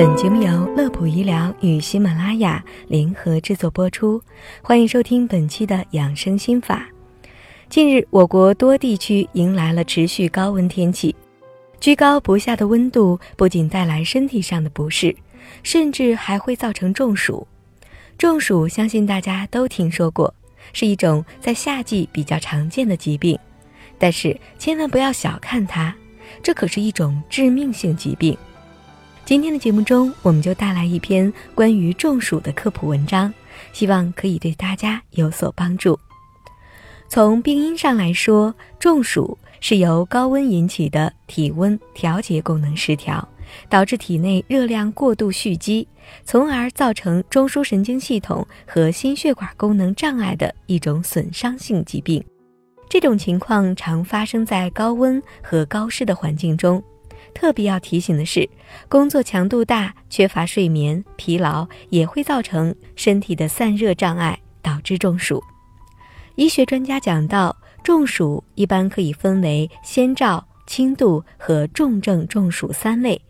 本节目由乐普医疗与喜马拉雅联合制作播出，欢迎收听本期的养生心法。近日，我国多地区迎来了持续高温天气，居高不下的温度不仅带来身体上的不适，甚至还会造成中暑。中暑，相信大家都听说过，是一种在夏季比较常见的疾病，但是千万不要小看它，这可是一种致命性疾病。今天的节目中，我们就带来一篇关于中暑的科普文章，希望可以对大家有所帮助。从病因上来说，中暑是由高温引起的体温调节功能失调，导致体内热量过度蓄积，从而造成中枢神经系统和心血管功能障碍的一种损伤性疾病。这种情况常发生在高温和高湿的环境中。特别要提醒的是，工作强度大、缺乏睡眠、疲劳也会造成身体的散热障碍，导致中暑。医学专家讲到，中暑一般可以分为先兆、轻度和重症中暑三类。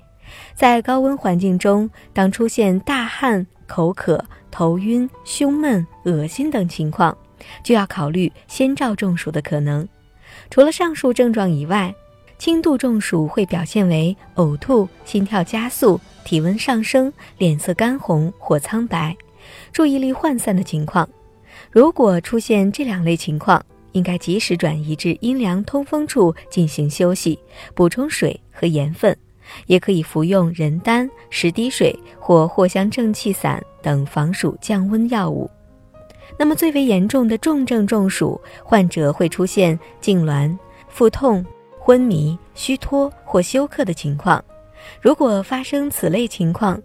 在高温环境中，当出现大汗、口渴、头晕、胸闷、恶心等情况，就要考虑先兆中暑的可能。除了上述症状以外，轻度中暑会表现为呕吐、心跳加速、体温上升、脸色干红或苍白、注意力涣散的情况。如果出现这两类情况，应该及时转移至阴凉通风处进行休息，补充水和盐分，也可以服用人丹、十滴水或藿香正气散等防暑降温药物。那么最为严重的重症中暑患者会出现痉挛、腹痛。昏迷、虚脱或休克的情况，如果发生此类情况，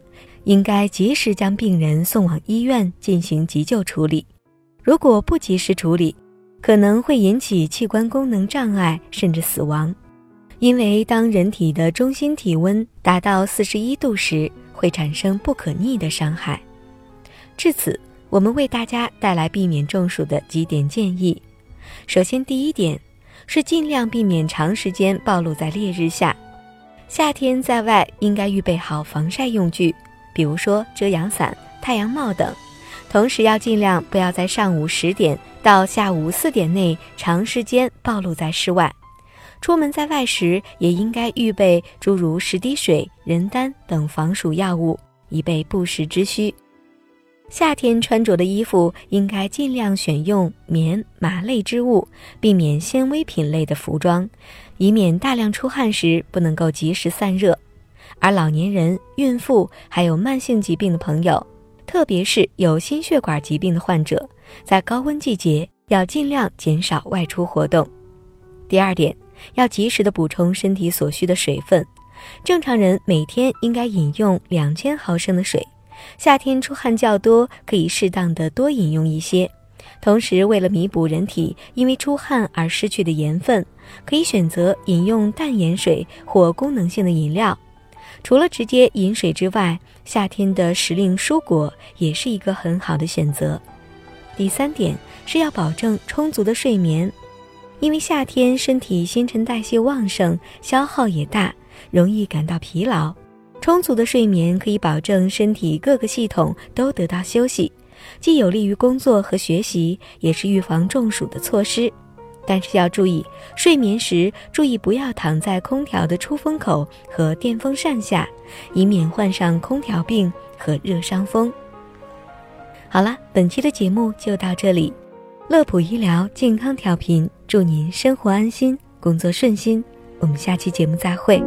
应该及时将病人送往医院进行急救处理。如果不及时处理，可能会引起器官功能障碍甚至死亡。因为当人体的中心体温达到四十一度时，会产生不可逆的伤害。至此，我们为大家带来避免中暑的几点建议。首先，第一点。是尽量避免长时间暴露在烈日下。夏天在外应该预备好防晒用具，比如说遮阳伞、太阳帽等。同时要尽量不要在上午十点到下午四点内长时间暴露在室外。出门在外时也应该预备诸如十滴水、人丹等防暑药物，以备不时之需。夏天穿着的衣服应该尽量选用棉、麻类织物，避免纤维品类的服装，以免大量出汗时不能够及时散热。而老年人、孕妇还有慢性疾病的朋友，特别是有心血管疾病的患者，在高温季节要尽量减少外出活动。第二点，要及时的补充身体所需的水分，正常人每天应该饮用两千毫升的水。夏天出汗较多，可以适当的多饮用一些。同时，为了弥补人体因为出汗而失去的盐分，可以选择饮用淡盐水或功能性的饮料。除了直接饮水之外，夏天的时令蔬果也是一个很好的选择。第三点是要保证充足的睡眠，因为夏天身体新陈代谢旺盛，消耗也大，容易感到疲劳。充足的睡眠可以保证身体各个系统都得到休息，既有利于工作和学习，也是预防中暑的措施。但是要注意，睡眠时注意不要躺在空调的出风口和电风扇下，以免患上空调病和热伤风。好了，本期的节目就到这里。乐普医疗健康调频，祝您生活安心，工作顺心。我们下期节目再会。